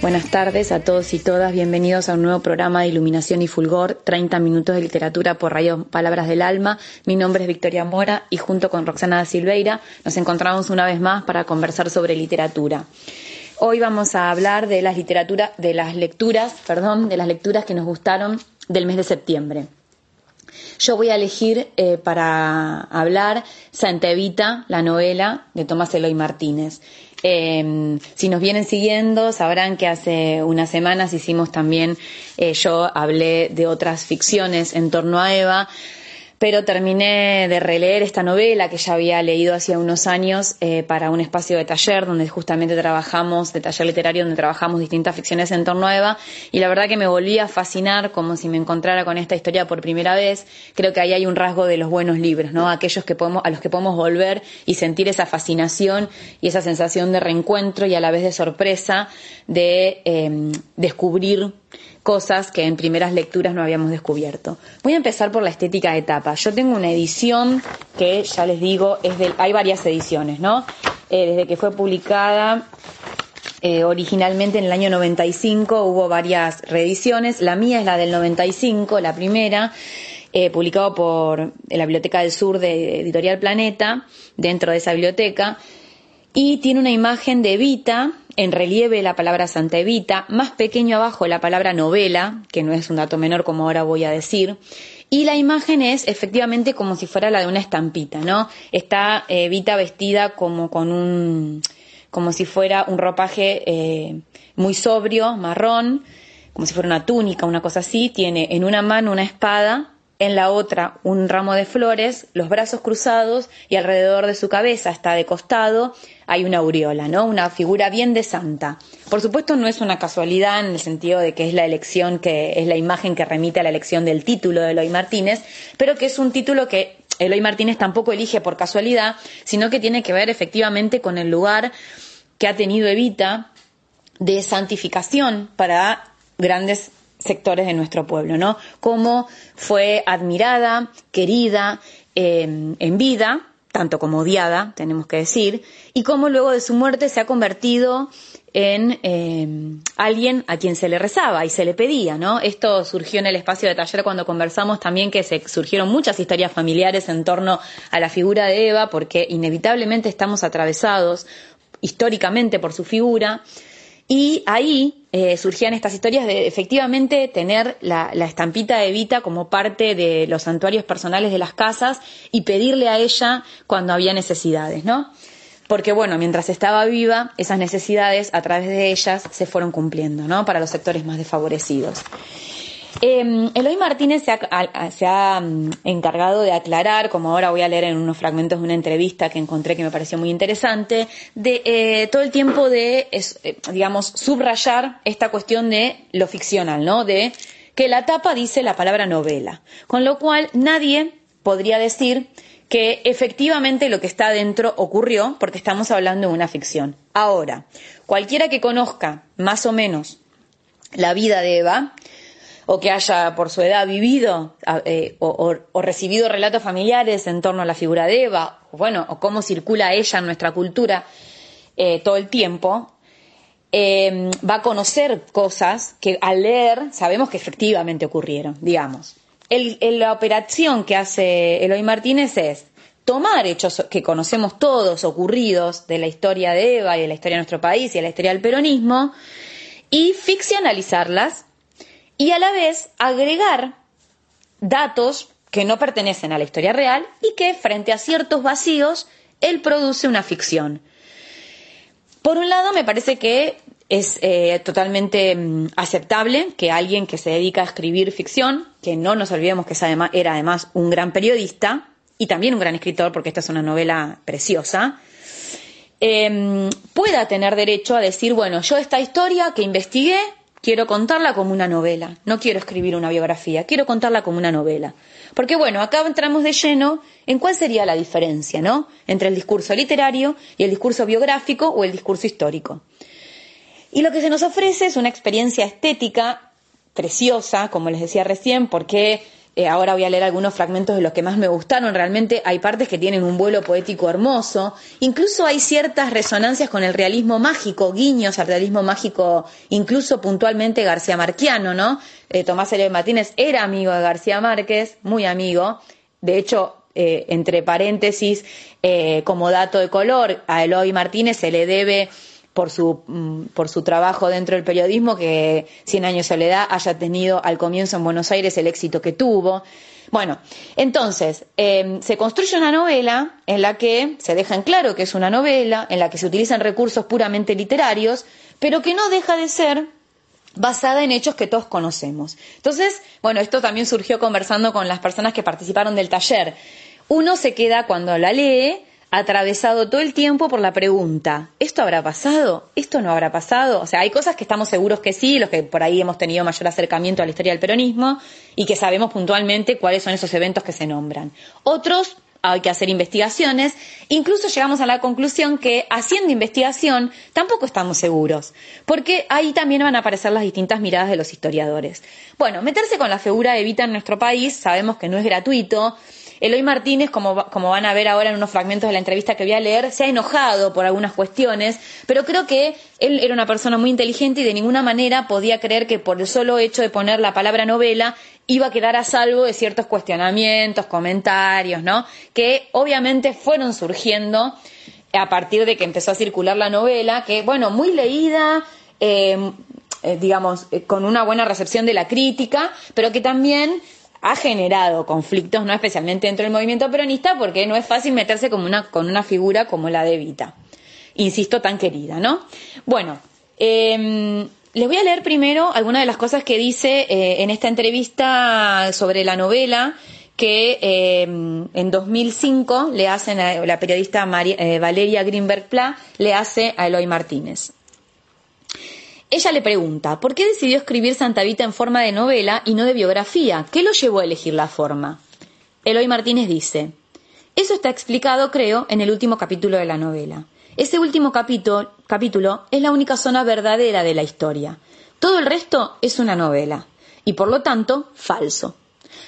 Buenas tardes a todos y todas, bienvenidos a un nuevo programa de Iluminación y Fulgor, 30 minutos de literatura por Radio Palabras del Alma. Mi nombre es Victoria Mora y junto con Roxana da Silveira nos encontramos una vez más para conversar sobre literatura. Hoy vamos a hablar de las literaturas, de las lecturas, perdón, de las lecturas que nos gustaron del mes de septiembre. Yo voy a elegir eh, para hablar Santa Evita, la novela de Tomás Eloy Martínez. Eh, si nos vienen siguiendo, sabrán que hace unas semanas hicimos también, eh, yo hablé de otras ficciones en torno a Eva, pero terminé de releer esta novela que ya había leído hacía unos años eh, para un espacio de taller donde justamente trabajamos, de taller literario, donde trabajamos distintas ficciones en torno a Eva, y la verdad que me volví a fascinar como si me encontrara con esta historia por primera vez. Creo que ahí hay un rasgo de los buenos libros, ¿no? Aquellos que podemos, a los que podemos volver y sentir esa fascinación y esa sensación de reencuentro y a la vez de sorpresa de eh, descubrir cosas que en primeras lecturas no habíamos descubierto. Voy a empezar por la estética de tapa. Yo tengo una edición que, ya les digo, es del, hay varias ediciones, ¿no? Eh, desde que fue publicada eh, originalmente en el año 95 hubo varias reediciones. La mía es la del 95, la primera. Eh, publicado por la Biblioteca del Sur de Editorial Planeta, dentro de esa biblioteca, y tiene una imagen de Evita, en relieve la palabra Santa Evita, más pequeño abajo la palabra novela, que no es un dato menor como ahora voy a decir, y la imagen es efectivamente como si fuera la de una estampita, ¿no? Está eh, Evita vestida como con un, como si fuera un ropaje eh, muy sobrio, marrón, como si fuera una túnica, una cosa así, tiene en una mano una espada en la otra un ramo de flores, los brazos cruzados y alrededor de su cabeza está de costado hay una aureola, ¿no? Una figura bien de santa. Por supuesto no es una casualidad en el sentido de que es la elección que es la imagen que remite a la elección del título de Eloy Martínez, pero que es un título que Eloy Martínez tampoco elige por casualidad, sino que tiene que ver efectivamente con el lugar que ha tenido Evita de santificación para grandes sectores de nuestro pueblo, ¿no? Cómo fue admirada, querida eh, en vida, tanto como odiada, tenemos que decir, y cómo luego de su muerte se ha convertido en eh, alguien a quien se le rezaba y se le pedía, ¿no? Esto surgió en el espacio de taller cuando conversamos también que se surgieron muchas historias familiares en torno a la figura de Eva, porque inevitablemente estamos atravesados históricamente por su figura. Y ahí eh, surgían estas historias de efectivamente tener la, la, estampita de Evita como parte de los santuarios personales de las casas y pedirle a ella cuando había necesidades, ¿no? Porque bueno, mientras estaba viva, esas necesidades a través de ellas se fueron cumpliendo, ¿no? Para los sectores más desfavorecidos. Eh, Eloy Martínez se ha, ha, encargado de aclarar, como ahora voy a leer en unos fragmentos de una entrevista que encontré que me pareció muy interesante, eh, todo el tiempo de, eh, digamos, subrayar esta cuestión de lo ficcional, ¿no? De que la tapa dice la palabra novela, con lo cual nadie podría decir que efectivamente lo que está adentro ocurrió porque estamos hablando de una ficción. Ahora, cualquiera que conozca más o menos la vida de Eva, o que haya por su edad vivido eh, o, recibido relatos familiares en torno a la figura de Eva, o bueno, o cómo circula ella en nuestra cultura eh, todo el tiempo, eh, va a conocer cosas que al leer sabemos que efectivamente ocurrieron, digamos. La operación que hace Eloy Martínez es tomar hechos que conocemos todos ocurridos de la historia de Eva y de la historia de nuestro país y de la historia del peronismo y ficcionalizarlas y a la vez agregar datos que no pertenecen a la historia real y que frente a ciertos vacíos él produce una ficción. Por un lado, me parece que es eh, totalmente mm, aceptable que alguien que se dedica a escribir ficción, que no nos olvidemos que además, era además un gran periodista y también un gran escritor, porque esta es una novela preciosa, eh, pueda tener derecho a decir, bueno, yo esta historia que investigué quiero contarla como una novela, no quiero escribir una biografía, quiero contarla como una novela. Porque bueno, acá entramos de lleno en cuál sería la diferencia, ¿no? Entre el discurso literario y el discurso biográfico o el discurso histórico. Y lo que se nos ofrece es una experiencia estética preciosa, como les decía recién, porque eh, ahora voy a leer algunos fragmentos de los que más me gustaron. Realmente hay partes que tienen un vuelo poético hermoso. Incluso hay ciertas resonancias con el realismo mágico, guiños al realismo mágico, incluso puntualmente García Marquiano, ¿no? Eh, Tomás L. Martínez era amigo de García Márquez, muy amigo. De hecho, eh, entre paréntesis, como dato de color, a Eloy Martínez se le debe por su, mm, por su trabajo dentro del periodismo que Cien años de soledad haya tenido al comienzo en Buenos Aires el éxito que tuvo. Bueno, entonces, em, se construye una novela en la que se deja en claro que es una novela, en la que se utilizan recursos puramente literarios, pero que no deja de ser basada en hechos que todos conocemos. Entonces, bueno, esto también surgió conversando con las personas que participaron del taller. Uno se queda cuando la lee atravesado todo el tiempo por la pregunta, ¿esto habrá pasado? ¿Esto no habrá pasado? O sea, hay cosas que estamos seguros que sí, los que por ahí hemos tenido mayor acercamiento a la historia del peronismo y que sabemos puntualmente cuáles son esos eventos que se nombran. Otros hay que hacer investigaciones, incluso llegamos a la conclusión que haciendo investigación tampoco estamos seguros, porque ahí también van a aparecer las distintas miradas de los historiadores. Bueno, meterse con la figura de Evita en nuestro país sabemos que no es gratuito, Eloy Martínez, como, van a ver ahora en unos fragmentos de la entrevista que voy a leer, se ha enojado por algunas cuestiones, pero creo que él era una persona muy inteligente y de ninguna manera podía creer que por el solo hecho de poner la palabra novela iba a quedar a salvo de ciertos cuestionamientos, comentarios, ¿no? Que obviamente fueron surgiendo a partir de que empezó a circular la novela, que, bueno, muy leída, eh, eh, digamos, eh, con una buena recepción de la crítica, pero que también ha generado conflictos, no especialmente dentro del movimiento peronista, porque no es fácil meterse con una, con una figura como la de Evita. Insisto, tan querida, ¿no? Bueno, em, les voy a leer primero algunas de las cosas que dice eh, en esta entrevista sobre la novela que em, en 2005 le hacen a la periodista eh, Valeria Greenberg Pla, le hace a Eloy Martínez. Ella le pregunta, ¿por qué decidió escribir Santa Vita en forma de novela y no de biografía? ¿Qué lo llevó a elegir la forma? Eloy Martínez dice, eso está explicado, creo, en el último capítulo de la novela. Ese último capítulo, es la única zona verdadera de la historia. Todo el resto es una novela, y por lo tanto, falso.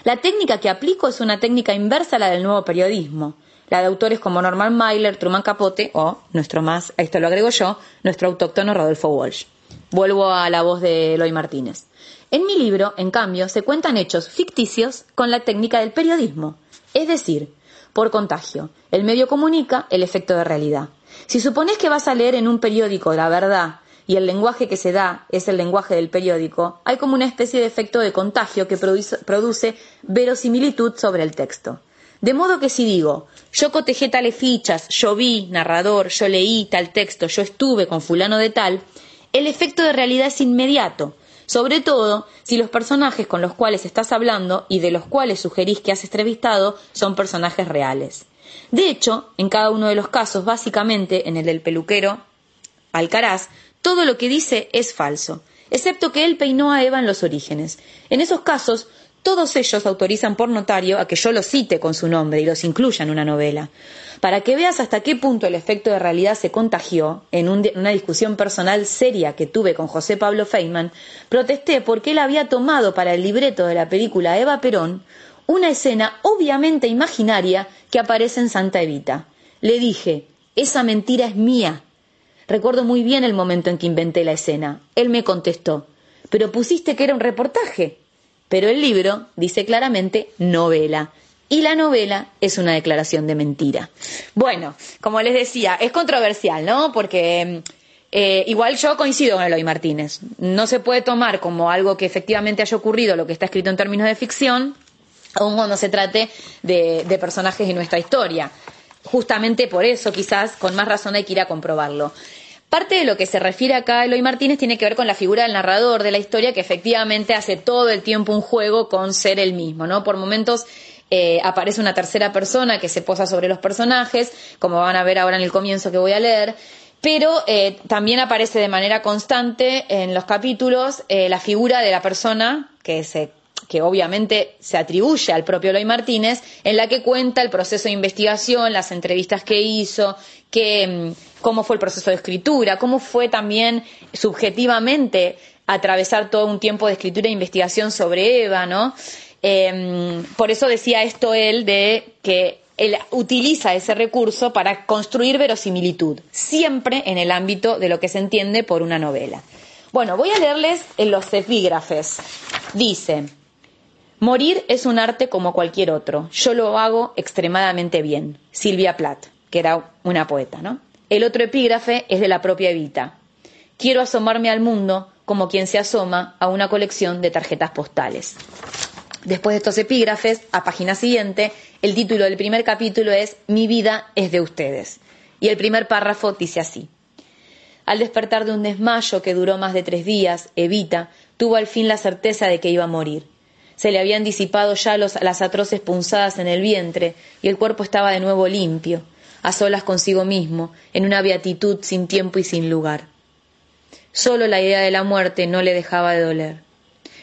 La técnica que aplico es una técnica inversa a la del nuevo periodismo, la de autores como Norman Mailer, Truman Capote o, nuestro más, a esto lo agrego yo, nuestro autóctono Rodolfo Walsh. Vuelvo a la voz de Eloy Martínez. En mi libro, en cambio, se cuentan hechos ficticios con la técnica del periodismo, es decir, por contagio. El medio comunica el efecto de realidad. Si supones que vas a leer en un periódico la verdad y el lenguaje que se da es el lenguaje del periódico, hay como una especie de efecto de contagio que produce, verosimilitud sobre el texto. De modo que si digo, yo cotejé tales fichas, yo vi, narrador, yo leí tal texto, yo estuve con fulano de tal, el efecto de realidad es inmediato, sobre todo si los personajes con los cuales estás hablando y de los cuales sugerís que has entrevistado son personajes reales. De hecho, en cada uno de los casos, básicamente en el del peluquero Alcaraz, todo lo que dice es falso, excepto que él peinó a Eva en los orígenes. En esos casos, todos ellos autorizan por notario a que yo los cite con su nombre y los incluya en una novela. Para que veas hasta qué punto el efecto de realidad se contagió, en una discusión personal seria que tuve con José Pablo Feynman, protesté porque él había tomado para el libreto de la película Eva Perón una escena obviamente imaginaria que aparece en Santa Evita. Le dije, esa mentira es mía. Recuerdo muy bien el momento en que inventé la escena. Él me contestó, pero pusiste que era un reportaje pero el libro dice claramente novela. Y la novela es una declaración de mentira. Bueno, como les decía, es controversial, ¿no? Porque eh, igual yo coincido con Eloy Martínez. No se puede tomar como algo que efectivamente haya ocurrido lo que está escrito en términos de ficción, aun cuando se trate de, de personajes de nuestra historia. Justamente por eso, quizás, con más razón hay que ir a comprobarlo. Parte de lo que se refiere acá a Eloy Martínez tiene que ver con la figura del narrador de la historia que efectivamente hace todo el tiempo un juego con ser el mismo, ¿no? Por momentos eh, aparece una tercera persona que se posa sobre los personajes, como van a ver ahora en el comienzo que voy a leer, pero eh, también aparece de manera constante en los capítulos eh, la figura de la persona que se que obviamente se atribuye al propio Eloy Martínez, en la que cuenta el proceso de investigación, las entrevistas que hizo, que, mm, cómo fue el proceso de escritura, cómo fue también subjetivamente atravesar todo un tiempo de escritura e investigación sobre Eva, ¿no? Em, por eso decía esto él de que él utiliza ese recurso para construir verosimilitud, siempre en el ámbito de lo que se entiende por una novela. Bueno, voy a leerles en los epígrafes. Dice, Morir es un arte como cualquier otro. Yo lo hago extremadamente bien. Silvia Plath, que era una poeta, ¿no? El otro epígrafe es de la propia Evita. Quiero asomarme al mundo como quien se asoma a una colección de tarjetas postales. Después de estos epígrafes, a página siguiente, el título del primer capítulo es Mi vida es de ustedes. Y el primer párrafo dice así. Al despertar de un desmayo que duró más de tres días, Evita tuvo al fin la certeza de que iba a morir. Se le habían disipado ya las atroces punzadas en el vientre y el cuerpo estaba de nuevo limpio, a solas consigo mismo, en una beatitud sin tiempo y sin lugar. Solo la idea de la muerte no le dejaba de doler.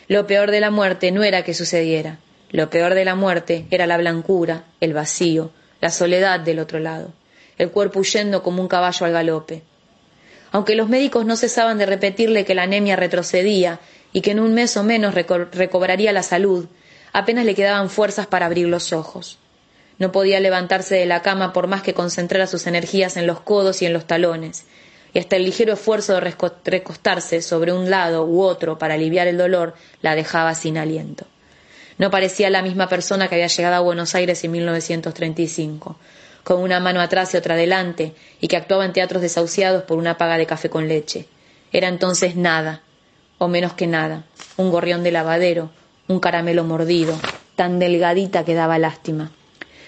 Lo peor de la muerte no era que sucediera. Lo peor de la muerte era la blancura, el vacío, la soledad del otro lado, el cuerpo huyendo como un caballo al galope. Aunque los médicos no cesaban de repetirle que la anemia retrocedía y que en un mes o menos recobraría la salud, apenas le quedaban fuerzas para abrir los ojos. No podía levantarse de la cama por más que concentrara sus energías en los codos y en los talones, y hasta el ligero esfuerzo de recostarse sobre un lado u otro para aliviar el dolor la dejaba sin aliento. No parecía la misma persona que había llegado a Buenos Aires en 1935, con una mano atrás y otra adelante, y que actuaba en teatros desahuciados por una paga de café con leche. Era entonces nada, o menos que nada, un gorrión de lavadero, un caramelo mordido, tan delgadita que daba lástima.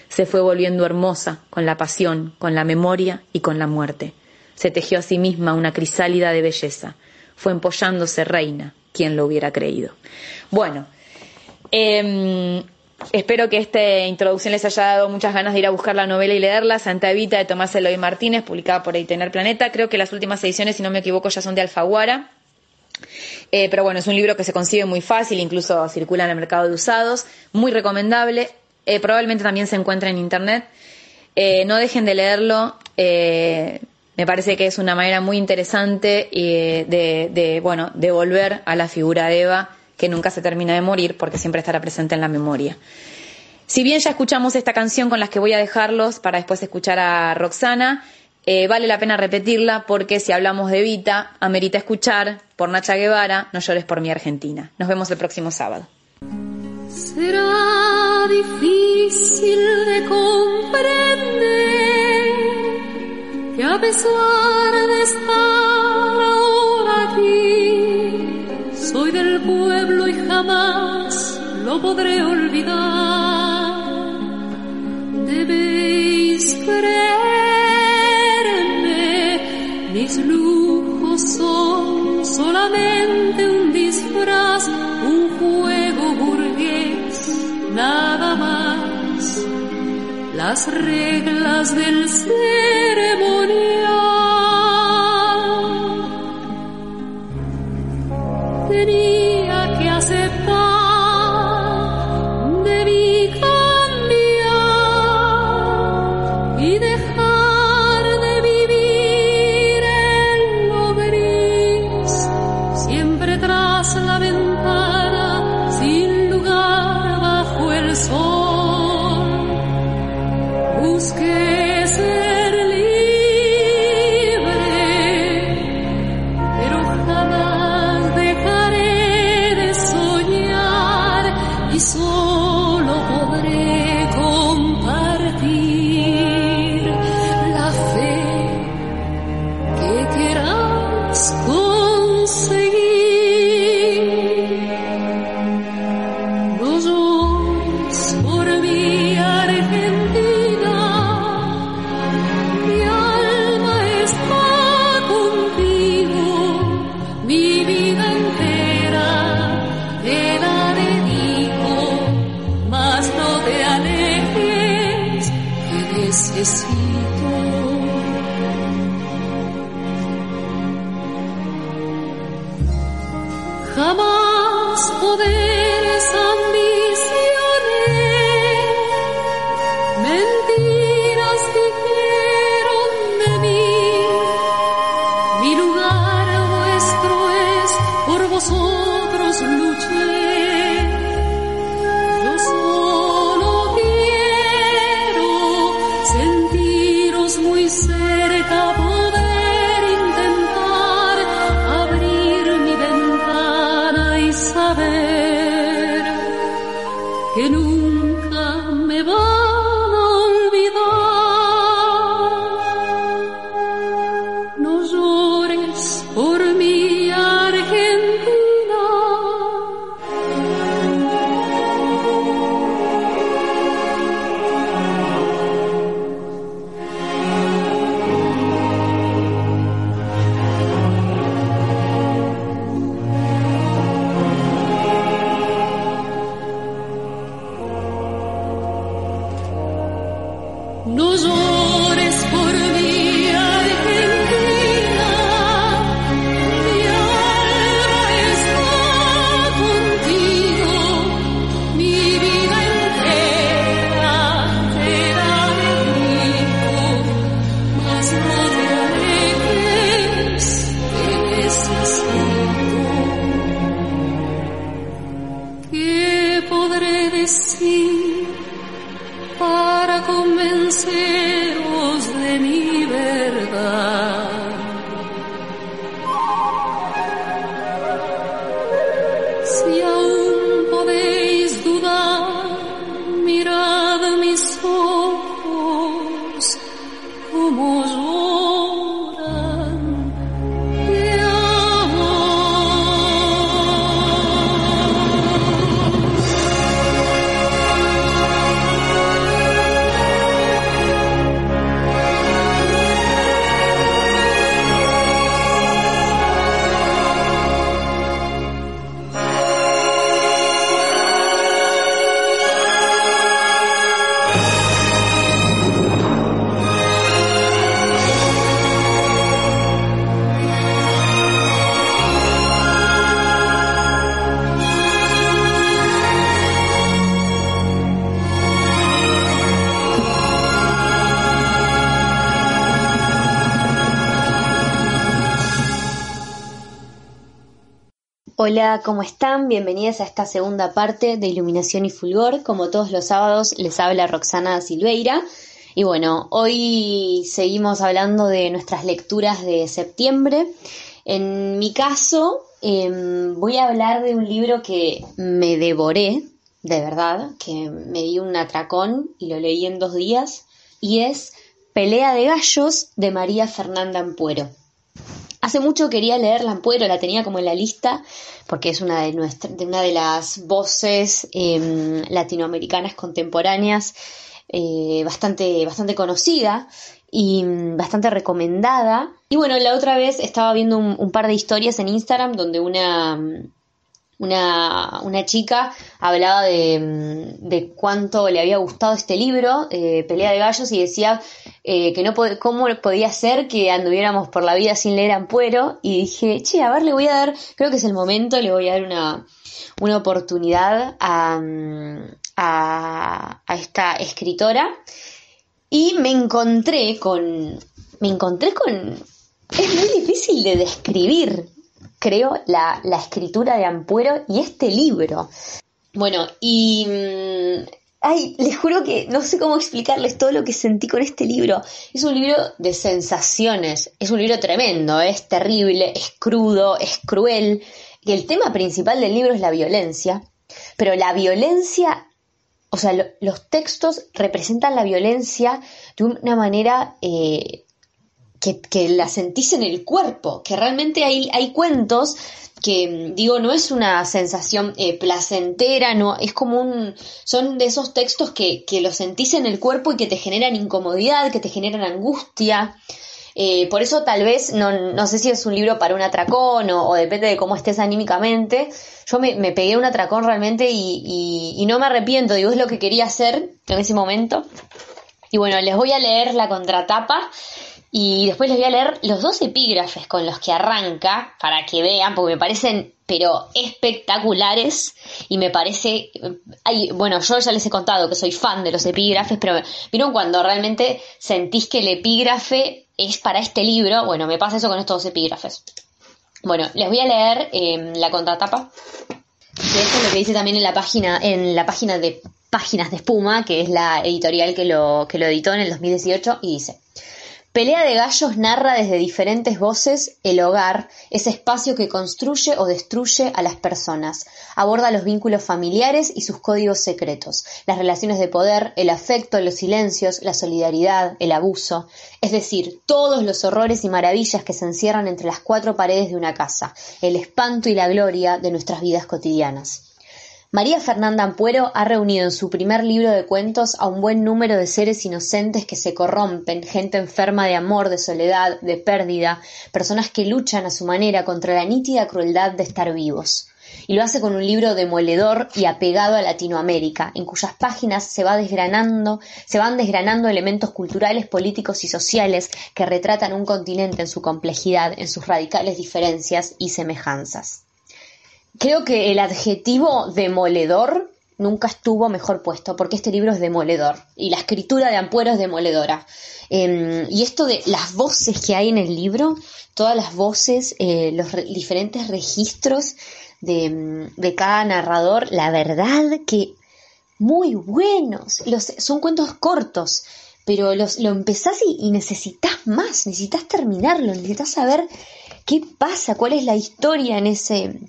Se fue volviendo hermosa con la pasión, con la memoria y con la muerte se tejió a sí misma una crisálida de belleza. Fue empollándose reina, quien lo hubiera creído. Bueno, em, espero que esta introducción les haya dado muchas ganas de ir a buscar la novela y leerla. Santa Evita de Tomás Eloy Martínez, publicada por Tener Planeta. Creo que las últimas ediciones, si no me equivoco, ya son de Alfaguara. Eh, pero bueno, es un libro que se consigue muy fácil, incluso circula en el mercado de usados, muy recomendable. Eh, probablemente también se encuentra en internet. Eh, no dejen de leerlo. Me parece que es una manera muy interesante de, de, bueno, de volver a la figura de Eva, que nunca se termina de morir porque siempre estará presente en la memoria. Si bien ya escuchamos esta canción con las que voy a dejarlos para después escuchar a Roxana, eh, vale la pena repetirla porque si hablamos de Vita, amerita escuchar por Nacha Guevara, No llores por mi Argentina. Nos vemos el próximo sábado. Será difícil de comprender que a pesar de estar aquí, soy del pueblo y jamás lo podré olvidar. Un disfraz, un juego burgués, nada más las reglas del ceremonial. Hola, ¿cómo están? Bienvenidas a esta segunda parte de Iluminación y Fulgor. Como todos los sábados, les habla Roxana Silveira. Y bueno, hoy seguimos hablando de nuestras lecturas de septiembre. En mi caso, em, voy a hablar de un libro que me devoré, de verdad, que me di un atracón y lo leí en dos días, y es Pelea de Gallos de María Fernanda Ampuero. Hace mucho quería leer Lampuero, la tenía como en la lista, porque es una de, de, una de las voces em, latinoamericanas contemporáneas eh, bastante, bastante conocida y mm, bastante recomendada. Y bueno, la otra vez estaba viendo un, un par de historias en Instagram donde una, mm, una, una chica hablaba de, mm, de cuánto le había gustado este libro, eh, Pelea de Gallos, y decía eh, que no cómo podía ser que anduviéramos por la vida sin leer Ampuero, y dije, che, a ver, le voy a dar, creo que es el momento, le voy a dar una, una oportunidad a, mm, a, a esta escritora, y me encontré con, me encontré con, es muy difícil de describir, creo, la, la escritura de Ampuero y este libro. Bueno, y... mm, Ay, les juro que no sé cómo explicarles todo lo que sentí con este libro. Es un libro de sensaciones, es un libro tremendo, es terrible, es crudo, es cruel. Y el tema principal del libro es la violencia, pero la violencia, o sea, lo- los textos representan la violencia de una manera eh, que, que la sentís en el cuerpo, que realmente hay, hay cuentos que, mm, digo, no es una sensación eh, placentera, no, es como un, son de esos textos que, que los sentís en el cuerpo y que te generan incomodidad, que te generan angustia. Eh, por eso tal vez, no, no sé si es un libro para un atracón o, o depende de cómo estés anímicamente. Yo me, me pegué un atracón realmente y, y, y no me arrepiento, digo, es lo que quería hacer en ese momento. Y bueno, les voy a leer la contratapa Y después les voy a leer los dos epígrafes con los que arranca, para que vean, porque me parecen, pero espectaculares, y me parece, bueno, yo ya les he contado que soy fan de los epígrafes, pero vieron cuando realmente sentís que el epígrafe es para este libro, bueno, me pasa eso con estos dos epígrafes. Bueno, les voy a leer eh, la contratapa, que es lo que dice también en la página, en la página de Páginas de Espuma, que es la editorial que lo, que lo editó en el 2018, y dice. Pelea de Gallos narra desde diferentes voces el hogar, ese espacio que construye o destruye a las personas. Aborda los vínculos familiares y sus códigos secretos, las relaciones de poder, el afecto, los silencios, la solidaridad, el abuso, es decir, todos los horrores y maravillas que se encierran entre las cuatro paredes de una casa, el espanto y la gloria de nuestras vidas cotidianas. María Fernanda Ampuero ha reunido en su primer libro de cuentos a un buen número de seres inocentes que se corrompen, gente enferma de amor, de soledad, de pérdida, personas que luchan a su manera contra la nítida crueldad de estar vivos. Y lo hace con un libro demoledor y apegado a Latinoamérica, en cuyas páginas se desgranando, se van desgranando elementos culturales, políticos y sociales que retratan un continente en su complejidad, en sus radicales diferencias y semejanzas. Creo que el adjetivo demoledor nunca estuvo mejor puesto, porque este libro es demoledor y la escritura de Ampuero es demoledora. Em, y esto de las voces que hay en el libro, todas las voces, eh, los diferentes registros de, de, cada narrador, la verdad que muy buenos. Los, son cuentos cortos, pero los, lo empezás y necesitas más, necesitas terminarlo, necesitas saber qué pasa, cuál es la historia en ese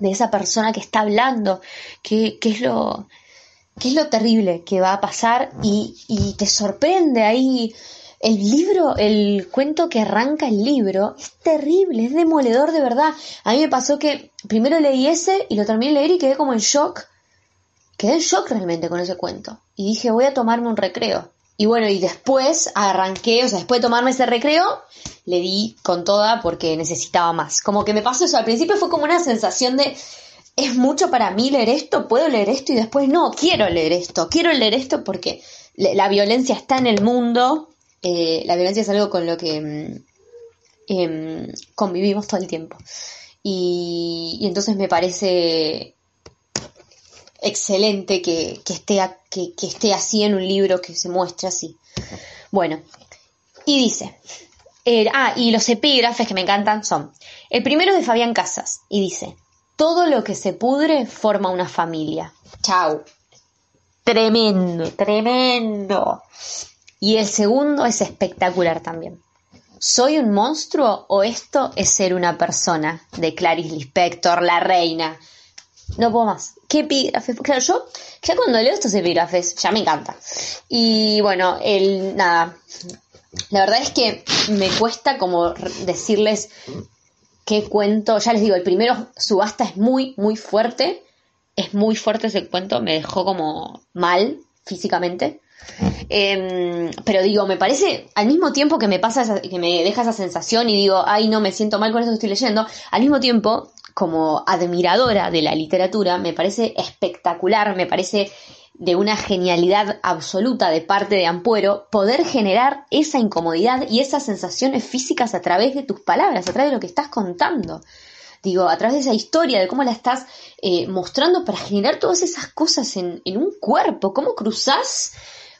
de esa persona que está hablando, qué, es lo qué es lo terrible que va a pasar y, y te sorprende ahí el libro, el cuento que arranca el libro es terrible, es demoledor de verdad. A mí me pasó que primero leí ese y lo terminé de leer y quedé como en shock. Quedé en shock realmente con ese cuento. Y dije, voy a tomarme un recreo. Y bueno, y después arranqué, o sea, después de tomarme ese recreo, le di con toda porque necesitaba más. Como que me pasó eso, al principio fue como una sensación de, es mucho para mí leer esto, puedo leer esto y después no, quiero leer esto, quiero leer esto porque la violencia está en el mundo, eh, la violencia es algo con lo que mm, em, convivimos todo el tiempo. Y, y entonces me parece excelente que, esté, que, esté así en un libro que se muestre así. Bueno, y dice, ah, y los epígrafes que me encantan son, el primero es de Fabián Casas, y dice, todo lo que se pudre forma una familia. Chau. Tremendo, tremendo. Y el segundo es espectacular también. ¿Soy un monstruo o esto es ser una persona? De Clarice Lispector, la reina. No puedo más. ¿Qué epígrafes? Claro, yo ya cuando leo estos epígrafes ya me encanta. Y bueno, el nada. La verdad es que me cuesta como decirles qué cuento. Ya les digo, el primero, Subasta es muy, muy fuerte. Es muy fuerte ese cuento. Me dejó como mal físicamente. Em, pero digo, me parece, al mismo tiempo que me pasa, que me deja esa sensación y digo, ay, no, me siento mal con esto que estoy leyendo, al mismo tiempo como admiradora de la literatura, me parece espectacular, me parece de una genialidad absoluta de parte de Ampuero poder generar esa incomodidad y esas sensaciones físicas a través de tus palabras, a través de lo que estás contando. Digo, a través de esa historia, de cómo la estás eh, mostrando para generar todas esas cosas en, un cuerpo, cómo cruzás,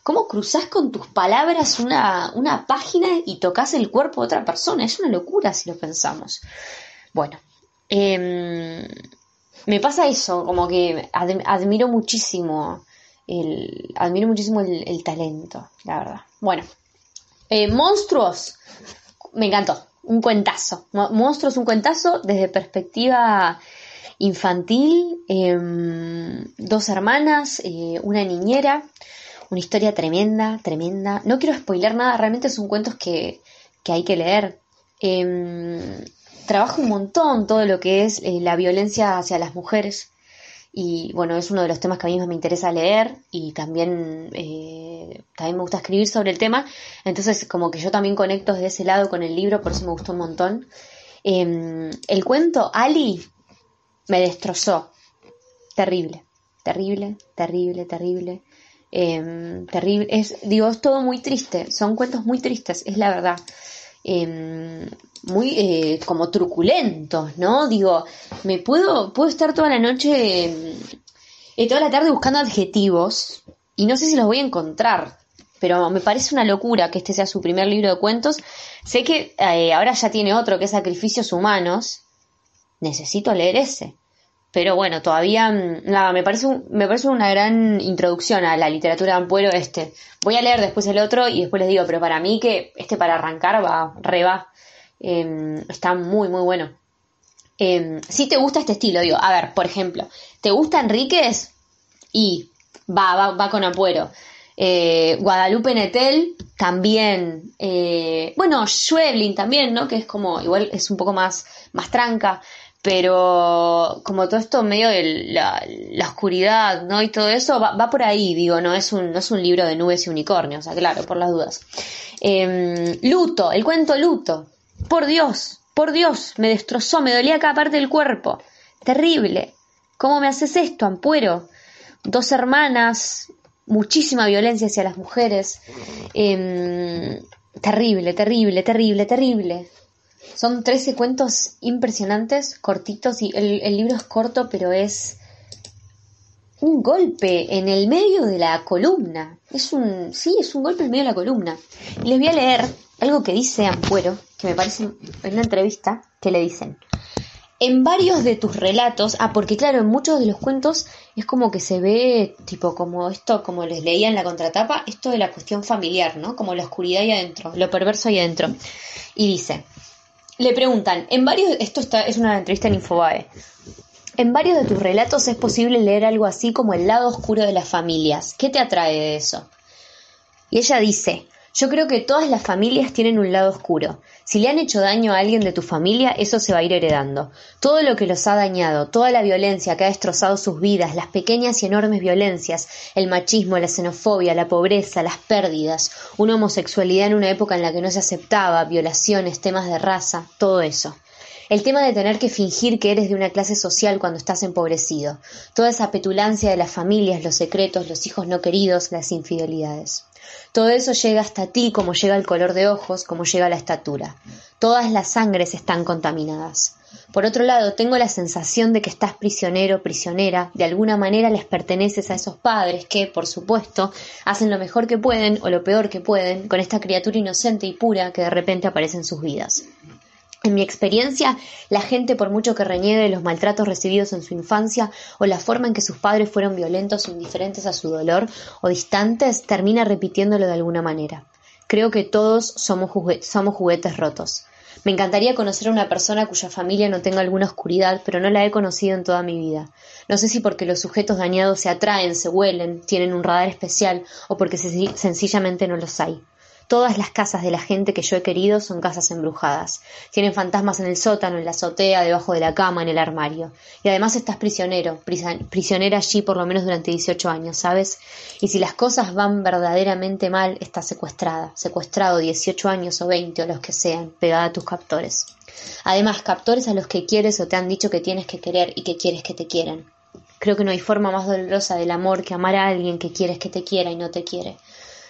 cómo con tus palabras una, una página y tocas el cuerpo de otra persona. Es una locura si lo pensamos. Bueno, Em, me pasa eso, como que admiro muchísimo el, admiro muchísimo el, talento, la verdad. Bueno, eh, Monstruos, me encantó, un cuentazo. Monstruos, un cuentazo desde perspectiva infantil, em, dos hermanas, eh, una niñera, una historia tremenda, tremenda. No quiero spoiler nada, realmente son cuentos que, que hay que leer. Em, trabajo un montón todo lo que es eh, la violencia hacia las mujeres. Y bueno, es uno de los temas que a mí más me interesa leer y también, eh, también me gusta escribir sobre el tema. Entonces, como que yo también conecto desde ese lado con el libro, por eso me gustó un montón. Em, el cuento Ali me destrozó. Terrible, terrible, terrible, terrible. Em, terrible. Es, digo, es todo muy triste. Son cuentos muy tristes, es la verdad. Em, muy eh, como truculentos, ¿no? Digo, me puedo, puedo estar toda la noche, eh, toda la tarde buscando adjetivos y no sé si los voy a encontrar, pero me parece una locura que este sea su primer libro de cuentos. Sé que eh, ahora ya tiene otro que es Sacrificios Humanos. Necesito leer ese. Pero bueno, todavía, mm, nada, me parece, me parece una gran introducción a la literatura de Ampuero este. Voy a leer después el otro y después les digo, pero para mí que este para arrancar va, re va. Em, está muy, muy bueno. Em, si te gusta este estilo, digo, a ver, por ejemplo, ¿te gusta Enríquez? Y va, va, va con Ampuero. Eh, Guadalupe Netel también, eh, bueno, Schweblin también, ¿no? Que es como, igual es un poco más, más tranca pero como todo esto medio de la, oscuridad, ¿no? Y todo eso va, por ahí, digo, no es, un, no es un libro de nubes y unicornios, o sea, claro, por las dudas. Em, luto, el cuento Luto. Por Dios, por Dios, me destrozó, me dolía cada parte del cuerpo. Terrible. ¿Cómo me haces esto, Ampuero? Dos hermanas, muchísima violencia hacia las mujeres. Em, terrible, terrible, terrible, terrible. Son 13 cuentos impresionantes, cortitos, y el, libro es corto, pero es un golpe en el medio de la columna. Es un, sí, es un golpe en medio de la columna. Y les voy a leer algo que dice Ampuero, que me parece en una entrevista, que le dicen. En varios de tus relatos, ah, porque claro, en muchos de los cuentos es como que se ve, tipo, como esto, como les leía en la contratapa, esto de la cuestión familiar, ¿no? Como la oscuridad ahí adentro, lo perverso ahí adentro. Y dice, le preguntan, en varios, esto está, es una entrevista en Infobae, en varios de tus relatos es posible leer algo así como el lado oscuro de las familias. ¿Qué te atrae de eso? Y ella dice, yo creo que todas las familias tienen un lado oscuro. Si le han hecho daño a alguien de tu familia, eso se va a ir heredando. Todo lo que los ha dañado, toda la violencia que ha destrozado sus vidas, las pequeñas y enormes violencias, el machismo, la xenofobia, la pobreza, las pérdidas, una homosexualidad en una época en la que no se aceptaba, violaciones, temas de raza, todo eso. El tema de tener que fingir que eres de una clase social cuando estás empobrecido. Toda esa petulancia de las familias, los secretos, los hijos no queridos, las infidelidades. Todo eso llega hasta ti como llega el color de ojos, como llega la estatura. Todas las sangres están contaminadas. Por otro lado, tengo la sensación de que estás prisionero, prisionera, de alguna manera les perteneces a esos padres que, por supuesto, hacen lo mejor que pueden o lo peor que pueden con esta criatura inocente y pura que de repente aparece en sus vidas. En mi experiencia, la gente, por mucho que reniegue los maltratos recibidos en su infancia o la forma en que sus padres fueron violentos indiferentes a su dolor o distantes, termina repitiéndolo de alguna manera. Creo que todos somos, somos juguetes rotos. Me encantaría conocer a una persona cuya familia no tenga alguna oscuridad, pero no la he conocido en toda mi vida. No sé si porque los sujetos dañados se atraen, se huelen, tienen un radar especial o porque sencillamente no los hay. Todas las casas de la gente que yo he querido son casas embrujadas. Tienen fantasmas en el sótano, en la azotea, debajo de la cama, en el armario. Y además estás prisionero, prisionera allí por lo menos durante 18 años, ¿sabes? Y si las cosas van verdaderamente mal, estás secuestrada, secuestrado 18 años o 20 o los que sean, pegada a tus captores. Además, captores a los que quieres o te han dicho que tienes que querer y que quieres que te quieran. Creo que no hay forma más dolorosa del amor que amar a alguien que quieres que te quiera y no te quiere.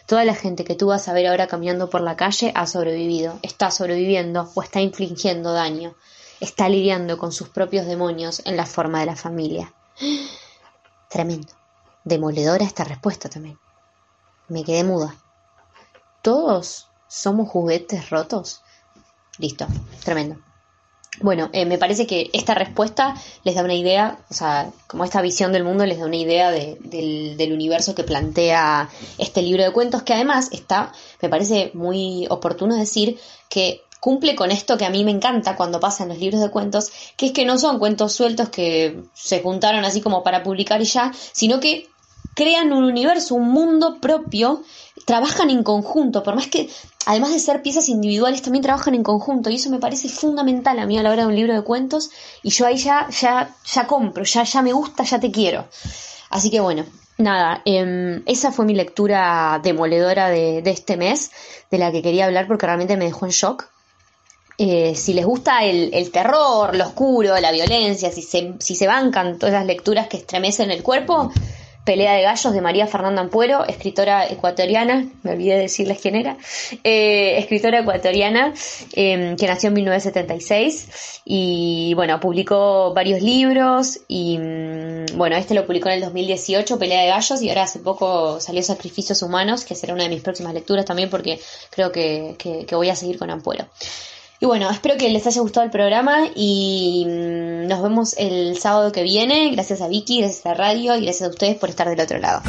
Toda la gente que tú vas a ver ahora caminando por la calle ha sobrevivido, está sobreviviendo o está infligiendo daño, está lidiando con sus propios demonios en la forma de la familia. Tremendo. Demoledora esta respuesta también. Me quedé muda. ¿Todos somos juguetes rotos? Listo, tremendo. Bueno, eh, me parece que esta respuesta les da una idea, o sea, como esta visión del mundo les da una idea del, del, universo que plantea este libro de cuentos, que además está, me parece muy oportuno decir que cumple con esto que a mí me encanta cuando pasan los libros de cuentos, que es que no son cuentos sueltos que se juntaron así como para publicar y ya, sino que crean un universo, un mundo propio, trabajan en conjunto, por más que, además de ser piezas individuales, también trabajan en conjunto, y eso me parece fundamental a mí a la hora de un libro de cuentos, y yo ahí ya, ya, ya compro, ya, ya me gusta, ya te quiero. Así que bueno, nada, em, esa fue mi lectura demoledora de, este mes, de la que quería hablar porque realmente me dejó en shock. Eh, si les gusta el, el, terror, lo oscuro, la violencia, si se, si se bancan todas las lecturas que estremecen el cuerpo, Pelea de Gallos de María Fernanda Ampuero, escritora ecuatoriana, me olvidé de decirles quién era, eh, escritora ecuatoriana em, que nació en 1976 y bueno, publicó varios libros y mm, bueno, este lo publicó en el 2018, Pelea de Gallos, y ahora hace poco salió Sacrificios Humanos, que será una de mis próximas lecturas también porque creo que, que voy a seguir con Ampuero. Y bueno, espero que les haya gustado el programa y mm, nos vemos el sábado que viene. Gracias a Vicky, gracias a Radio y gracias a ustedes por estar del otro lado.